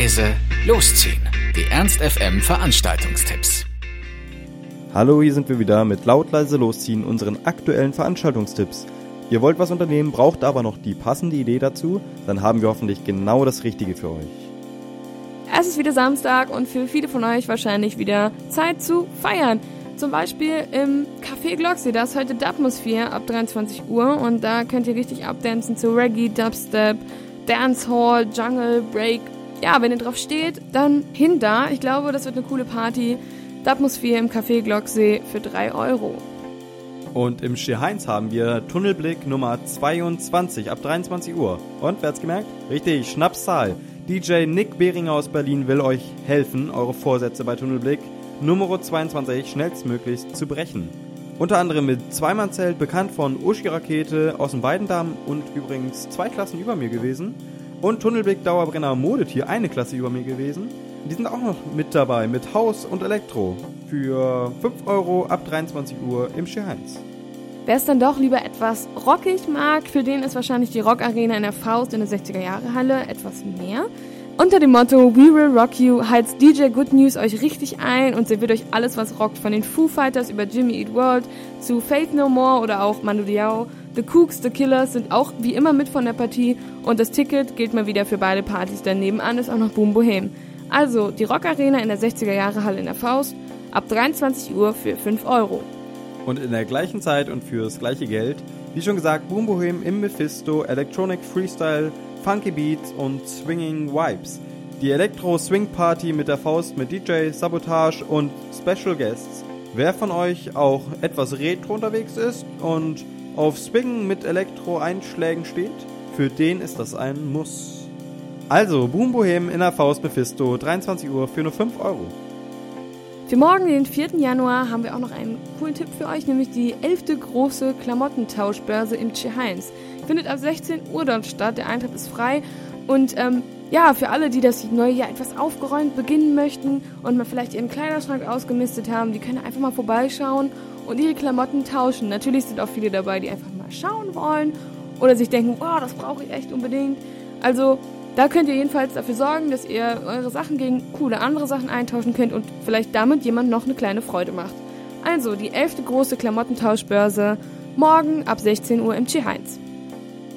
leise, losziehen. Die Ernst FM Veranstaltungstipps. Hallo, hier sind wir wieder mit laut leise losziehen unseren aktuellen Veranstaltungstipps. Ihr wollt was unternehmen, braucht aber noch die passende Idee dazu, dann haben wir hoffentlich genau das Richtige für euch. Es ist wieder Samstag und für viele von euch wahrscheinlich wieder Zeit zu feiern. Zum Beispiel im Café Glocksee, da ist heute Dubmosphere ab 23 Uhr und da könnt ihr richtig abdancen zu Reggae, Dubstep, Dancehall, Jungle, Break. Ja, wenn ihr drauf steht, dann hin da. Ich glaube, das wird eine coole Party. Dubmosphere im Café Glocksee für 3 Euro. Und im Heinz haben wir Tunnelblick Nummer 22 ab 23 Uhr. Und wer hat's gemerkt? Richtig, Schnapszahl. DJ Nick Behringer aus Berlin will euch helfen, eure Vorsätze bei Tunnelblick Nummer 22 schnellstmöglichst zu brechen. Unter anderem mit Zweimannzelt, bekannt von Uschi Rakete aus dem Weidendamm und übrigens zwei Klassen über mir gewesen. Und Tunnelblick Dauerbrenner Modetier, eine Klasse über mir gewesen. Die sind auch noch mit dabei, mit Haus und Elektro. Für 5 Euro ab 23 Uhr im Schirheinz. Wer es dann doch lieber etwas rockig mag, für den ist wahrscheinlich die Rockarena in der Faust in der 60er Jahre Halle etwas mehr. Unter dem Motto We Will Rock You heizt DJ Good News euch richtig ein und serviert euch alles, was rockt, von den Foo Fighters über Jimmy Eat World zu Faith No More oder auch Manu Diao. The Kooks, The Killers sind auch wie immer mit von der Partie und das Ticket gilt mal wieder für beide Partys. Denn nebenan ist auch noch Boom Bohem. Also die Rockarena in der 60er Jahre Halle in der Faust ab 23 Uhr für 5 Euro. Und in der gleichen Zeit und fürs gleiche Geld, wie schon gesagt, Boom Bohem im Mephisto, Electronic Freestyle, Funky Beats und Swinging Vibes. Die Elektro-Swing-Party mit der Faust mit DJ, Sabotage und Special Guests. Wer von euch auch etwas retro unterwegs ist und auf Swing mit Elektro-Einschlägen steht, für den ist das ein Muss. Also, Boom Bohem in der Faust Mephisto, 23 Uhr für nur 5 Euro. Für morgen, den 4. Januar, haben wir auch noch einen coolen Tipp für euch, nämlich die 11. große Klamottentauschbörse im Tscheheins. Findet ab 16 Uhr dort statt, der Eintritt ist frei und ähm, ja, für alle, die das neue Jahr etwas aufgeräumt beginnen möchten und mal vielleicht ihren Kleiderschrank ausgemistet haben, die können einfach mal vorbeischauen und ihre Klamotten tauschen. Natürlich sind auch viele dabei, die einfach mal schauen wollen oder sich denken, wow, das brauche ich echt unbedingt. Also da könnt ihr jedenfalls dafür sorgen, dass ihr eure Sachen gegen coole andere Sachen eintauschen könnt und vielleicht damit jemand noch eine kleine Freude macht. Also die elfte große Klamottentauschbörse morgen ab 16 Uhr im T1.